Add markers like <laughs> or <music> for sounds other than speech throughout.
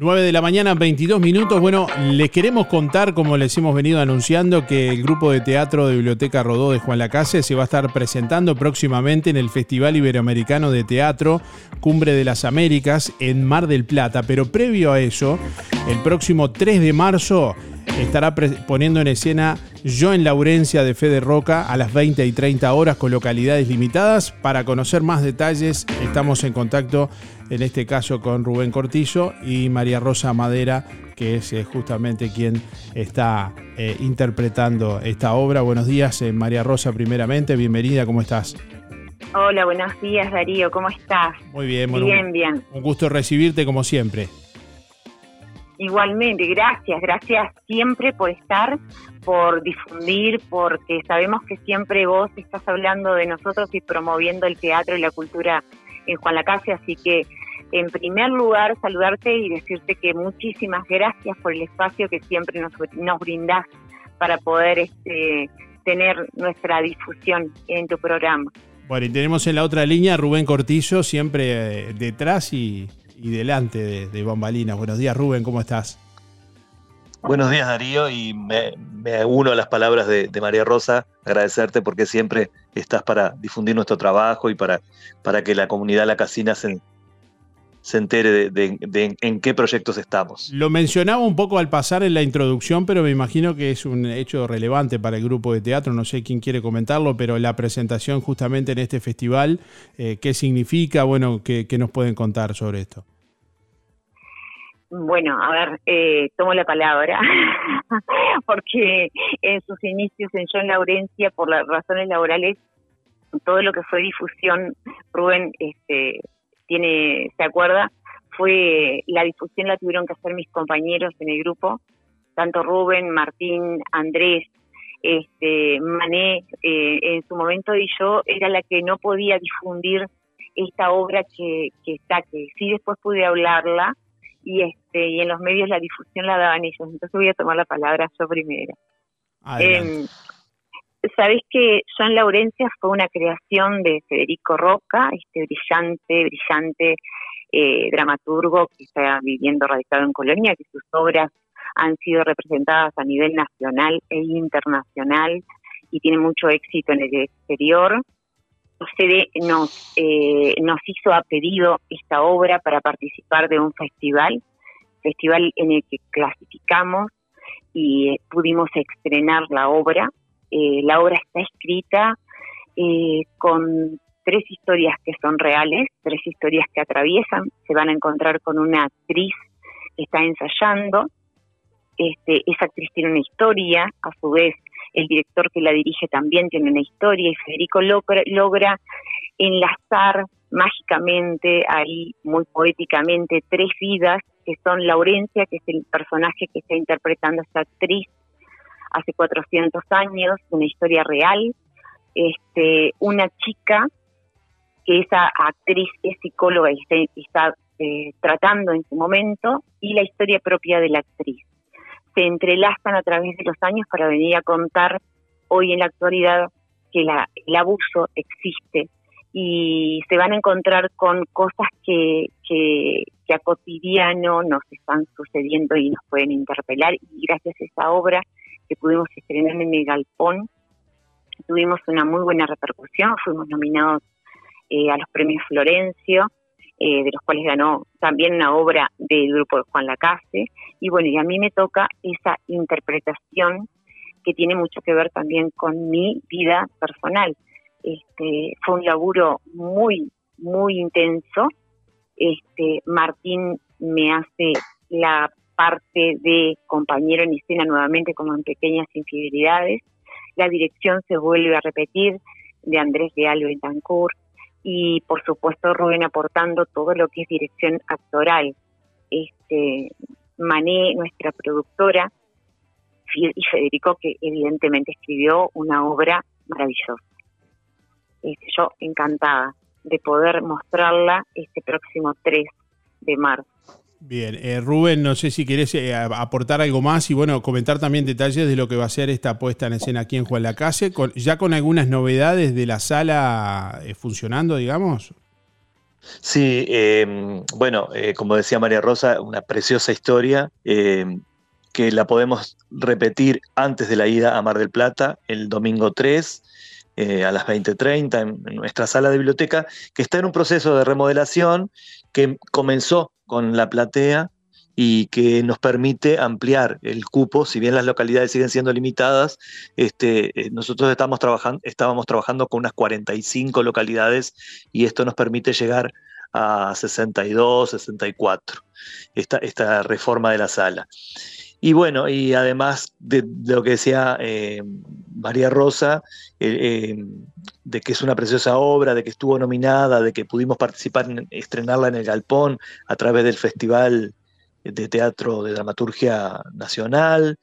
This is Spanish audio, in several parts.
9 de la mañana, 22 minutos. Bueno, les queremos contar, como les hemos venido anunciando, que el grupo de teatro de Biblioteca Rodó de Juan Lacase se va a estar presentando próximamente en el Festival Iberoamericano de Teatro Cumbre de las Américas en Mar del Plata. Pero previo a eso, el próximo 3 de marzo estará poniendo en escena Yo en Laurencia de Fede Roca a las 20 y 30 horas con localidades limitadas. Para conocer más detalles, estamos en contacto en este caso con Rubén Cortillo y María Rosa Madera, que es eh, justamente quien está eh, interpretando esta obra. Buenos días, eh, María Rosa, primeramente, bienvenida, ¿cómo estás? Hola, buenos días, Darío, ¿cómo estás? Muy bien, bien, bien. Un gusto recibirte como siempre. Igualmente, gracias, gracias siempre por estar, por difundir, porque sabemos que siempre vos estás hablando de nosotros y promoviendo el teatro y la cultura en Juan Lacase, así que en primer lugar saludarte y decirte que muchísimas gracias por el espacio que siempre nos, nos brindás para poder este, tener nuestra difusión en tu programa. Bueno, y tenemos en la otra línea Rubén Cortillo, siempre eh, detrás y y delante de, de Bambalinas. Buenos días, Rubén, ¿cómo estás? Buenos días, Darío, y me, uno a las palabras de, María Rosa, agradecerte porque siempre estás para difundir nuestro trabajo y para, para que la comunidad La Casina se, se entere de, en qué proyectos estamos. Lo mencionaba un poco al pasar en la introducción, pero me imagino que es un hecho relevante para el grupo de teatro. No sé quién quiere comentarlo, pero la presentación justamente en este festival, eh, ¿qué significa? Bueno, ¿qué, nos pueden contar sobre esto? Bueno, a ver, eh, tomo la palabra, <laughs> porque en sus inicios en John Laurencia, por las razones laborales, todo lo que fue difusión, Rubén, este, tiene, se acuerda, fue la difusión la tuvieron que hacer mis compañeros en el grupo, tanto Rubén, Martín, Andrés, este, Mané, eh, en su momento y yo era la que no podía difundir esta obra que, que está, que sí después pude hablarla y este y en los medios la difusión la daban ellos, entonces voy a tomar la palabra yo primero. Eh, Sabés que John Laurencia fue una creación de Federico Roca, este brillante, brillante eh, dramaturgo que está viviendo radicado en Colonia, que sus obras han sido representadas a nivel nacional e internacional y tiene mucho éxito en el exterior. nos, eh, nos hizo a pedido esta obra para participar de un festival, festival en el que clasificamos y eh, pudimos estrenar la obra eh, la obra está escrita eh, con tres historias que son reales, tres historias que atraviesan, se van a encontrar con una actriz que está ensayando, este, esa actriz tiene una historia, a su vez el director que la dirige también tiene una historia y Federico logra, logra enlazar mágicamente, ahí muy poéticamente, tres vidas que son Laurencia, que es el personaje que está interpretando esta actriz, hace 400 años, una historia real, este, una chica que esa actriz es psicóloga y está, eh, tratando en su momento, y la historia propia de la actriz. Se entrelazan a través de los años para venir a contar hoy en la actualidad que la, el abuso existe. Y se van a encontrar con cosas que, que, que, a cotidiano nos están sucediendo y nos pueden interpelar. Y gracias a esa obra que pudimos estrenar en el Galpón. Tuvimos una muy buena repercusión, fuimos nominados eh, a los premios Florencio, eh, de los cuales ganó también una obra del grupo de Juan Lacase. Y bueno, y a mí me toca esa interpretación que tiene mucho que ver también con mi vida personal. Este, fue un laburo muy, muy intenso. Este, Martín me hace la parte de compañero en escena nuevamente como en pequeñas infidelidades. La dirección se vuelve a repetir de Andrés Leal Betancourt y por supuesto Rubén aportando todo lo que es dirección actoral. Este, Mané, nuestra productora, y Federico, que evidentemente escribió una obra maravillosa. Este, yo encantada de poder mostrarla este próximo 3 de marzo. Bien, eh, Rubén, no sé si querés eh, aportar algo más y bueno, comentar también detalles de lo que va a ser esta puesta en escena aquí en Juan Lacase, con, ya con algunas novedades de la sala eh, funcionando, digamos. Sí, em, bueno, eh, como decía María Rosa, una preciosa historia que la podemos repetir antes de la ida a Mar del Plata, el domingo 3, eh, a las 20.30, en, en nuestra sala de biblioteca, que está en un proceso de remodelación que comenzó con la platea y que nos permite ampliar el cupo, si bien las localidades siguen siendo limitadas, este, eh, nosotros estamos trabajando, estábamos trabajando con unas 45 localidades y esto nos permite llegar a 62, 64, esta, esta reforma de la sala. Y bueno, y además de, lo que decía eh, María Rosa, eh, de que es una preciosa obra, de que estuvo nominada, de que pudimos participar en estrenarla en el Galpón a través del Festival de Teatro de Dramaturgia Nacional.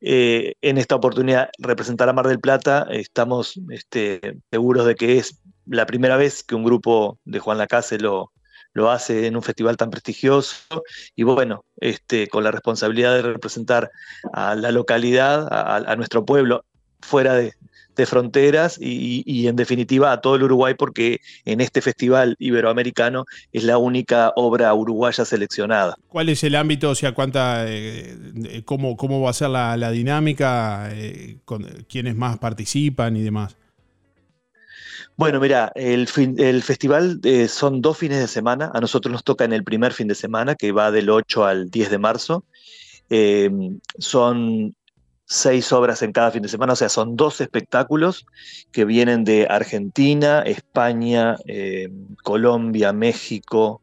Eh, en esta oportunidad, representar a Mar del Plata, estamos este, seguros de que es la primera vez que un grupo de Juan Lacase lo, lo hace en un festival tan prestigioso y bueno, este, con la responsabilidad de representar a la localidad, a nuestro pueblo, fuera de, fronteras y, en definitiva a todo el Uruguay porque en este festival iberoamericano es la única obra uruguaya seleccionada. ¿Cuál es el ámbito, o sea, cuánta, eh, cómo, cómo va a ser la, dinámica, eh, quiénes más participan y demás? Bueno, mira, el, el festival eh, son dos fines de semana. A nosotros nos toca en el primer fin de semana, que va del 8 al 10 de marzo. son seis obras en cada fin de semana, o sea, son dos espectáculos que vienen de Argentina, España, eh, Colombia, México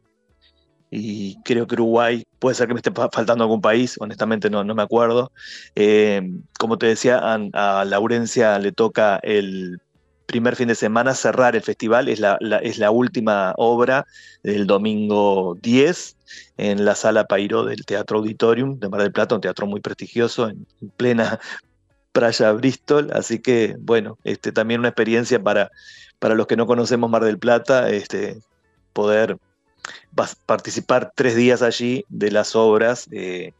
y creo que Uruguay, puede ser que me esté faltando algún país, honestamente no, no me acuerdo. Eh, como te decía, a, Laurencia le toca el primer fin de semana cerrar el festival, es la, es la última obra del domingo 10 en la sala Pairo del Teatro Auditorium de Mar del Plata, un teatro muy prestigioso en, plena <laughs> playa Bristol, así que bueno, este, también una experiencia para, para los que no conocemos Mar del Plata, este, poder participar tres días allí de las obras, eh,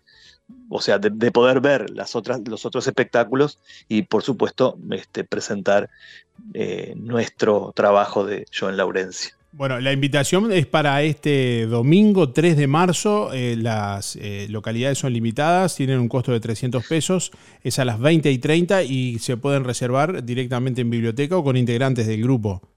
o sea, de, poder ver las otras, los otros espectáculos y por supuesto este, presentar eh, nuestro trabajo de Joan Laurencia. Bueno, la invitación es para este domingo 3 de marzo. Eh, las eh, localidades son limitadas, tienen un costo de 300 pesos. Es a las 20 y 30 y se pueden reservar directamente en biblioteca o con integrantes del grupo.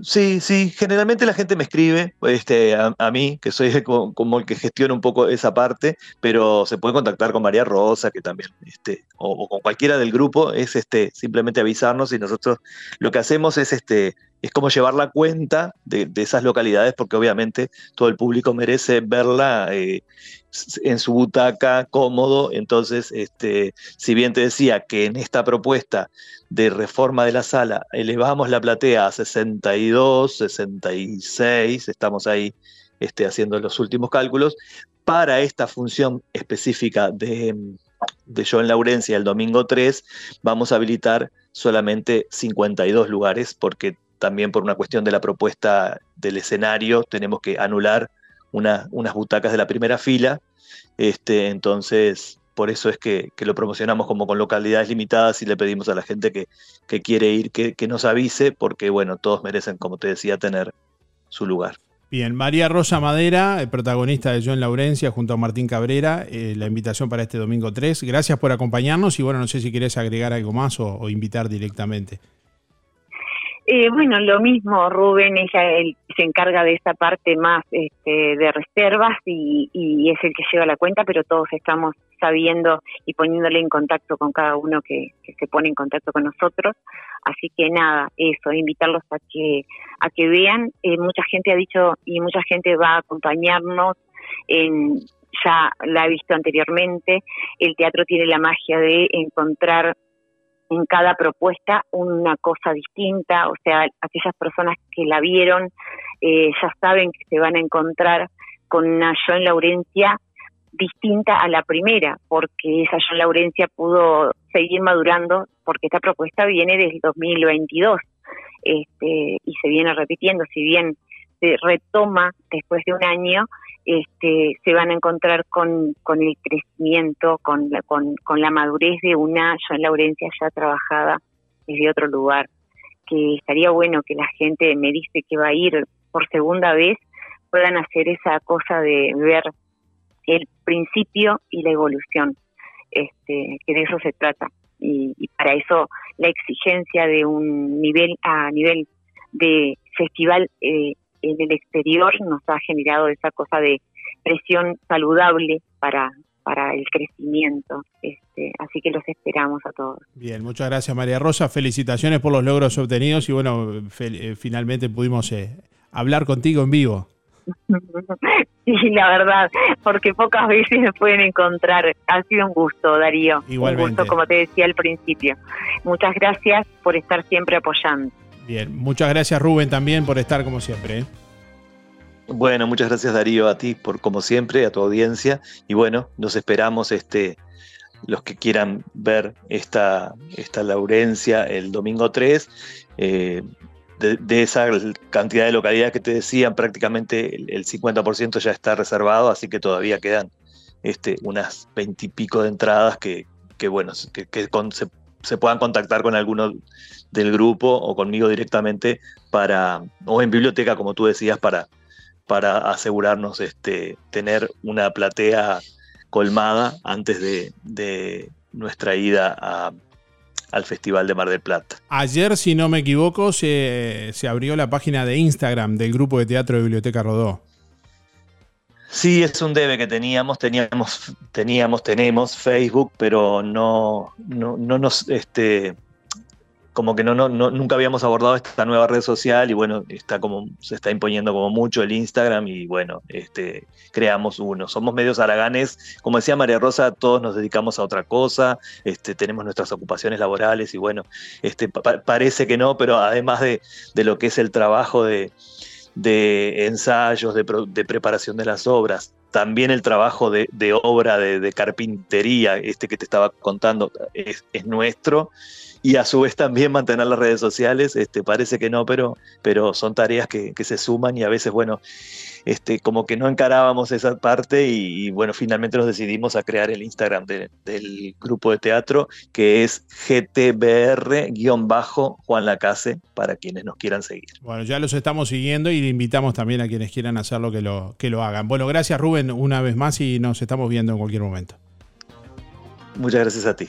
Sí, sí, generalmente la gente me escribe este, a, mí, que soy como, el que gestiona un poco esa parte, pero se puede contactar con María Rosa, que también, este, o, con cualquiera del grupo, es este, simplemente avisarnos y nosotros lo que hacemos es este, es como llevar la cuenta de, esas localidades, porque obviamente todo el público merece verla eh, en su butaca, cómodo. Entonces, este, si bien te decía que en esta propuesta de reforma de la sala elevamos la platea a 62, 66, estamos ahí este, haciendo los últimos cálculos, para esta función específica de, de Joan Laurencia el domingo 3, vamos a habilitar solamente 52 lugares porque también por una cuestión de la propuesta del escenario, tenemos que anular unas butacas de la primera fila. Este, entonces, por eso es que, lo promocionamos como con localidades limitadas y le pedimos a la gente que, quiere ir que, nos avise, porque bueno, todos merecen, como te decía, tener su lugar. Bien, María Rosa Madera, protagonista de John Laurencia junto a Martín Cabrera, eh, la invitación para este domingo 3. Gracias por acompañarnos y bueno, no sé si quieres agregar algo más o invitar directamente. Eh, bueno, lo mismo, Rubén ella él se encarga de esa parte más este, de reservas y, y, es el que lleva la cuenta, pero todos estamos sabiendo y poniéndole en contacto con cada uno que, se pone en contacto con nosotros. Así que nada, eso, invitarlos a que a que vean. Eh, mucha gente ha dicho y mucha gente va a acompañarnos en ya la ha visto anteriormente. El teatro tiene la magia de encontrar en cada propuesta una cosa distinta, o sea, aquellas personas que la vieron eh, ya saben que se van a encontrar con una John Laurencia distinta a la primera, porque esa John Laurencia pudo seguir madurando, porque esta propuesta viene desde 2022 este, y se viene repitiendo, si bien se retoma después de un año, este, se van a encontrar con, con el crecimiento, con la, con, con la madurez de una Joan Laurencia ya trabajada desde otro lugar, que estaría bueno que la gente me dice que va a ir por segunda vez puedan hacer esa cosa de ver el principio y la evolución, este, que de eso se trata. Y, para eso la exigencia de un nivel a nivel de festival eh, en el exterior nos ha generado esa cosa de presión saludable para, para el crecimiento. Este, así que los esperamos a todos. Bien, muchas gracias María Rosa. Felicitaciones por los logros obtenidos y bueno, eh, finalmente pudimos eh, hablar contigo en vivo. <laughs> Sí, la verdad, porque pocas veces me pueden encontrar. Ha sido un gusto, Darío. Igualmente. Un gusto, como te decía al principio. Muchas gracias por estar siempre apoyando. Bien, muchas gracias Rubén también por estar como siempre. ¿eh? Bueno, muchas gracias Darío a ti por como siempre, a tu audiencia. Y bueno, nos esperamos este los que quieran ver esta, esta Laurencia el domingo 3. Eh, de, esa cantidad de localidades que te decían, prácticamente el, 50% ya está reservado, así que todavía quedan este, unas 20 y pico de entradas que, bueno, que, se, puedan contactar con alguno del grupo o conmigo directamente para, o en biblioteca, como tú decías, para, para asegurarnos este, tener una platea colmada antes de, de nuestra ida a, al Festival de Mar del Plata. Ayer, si no me equivoco, se, abrió la página de Instagram del grupo de teatro de Biblioteca Rodó. Sí, es un debe que teníamos, teníamos, teníamos, tenemos Facebook, pero no, no, no nos, este, como que no, no, nunca habíamos abordado esta nueva red social y bueno, está como, se está imponiendo como mucho el Instagram y bueno, este, creamos uno. Somos medios araganes, como decía María Rosa, todos nos dedicamos a otra cosa, este, tenemos nuestras ocupaciones laborales y bueno, este, parece que no, pero además de, lo que es el trabajo de, ensayos, de, preparación de las obras, también el trabajo de, obra de, carpintería, este que te estaba contando, es, es nuestro y a su vez también mantener las redes sociales, este, parece que no, pero, pero son tareas que, se suman y a veces, bueno, este, como que no encarábamos esa parte y, bueno, finalmente nos decidimos a crear el Instagram del grupo de teatro que es GTBR-Juan Lacase para quienes nos quieran seguir. Bueno, ya los estamos siguiendo y invitamos también a quienes quieran hacerlo que lo, que lo hagan. Bueno, gracias Rubén una vez más y nos estamos viendo en cualquier momento. Muchas gracias a ti.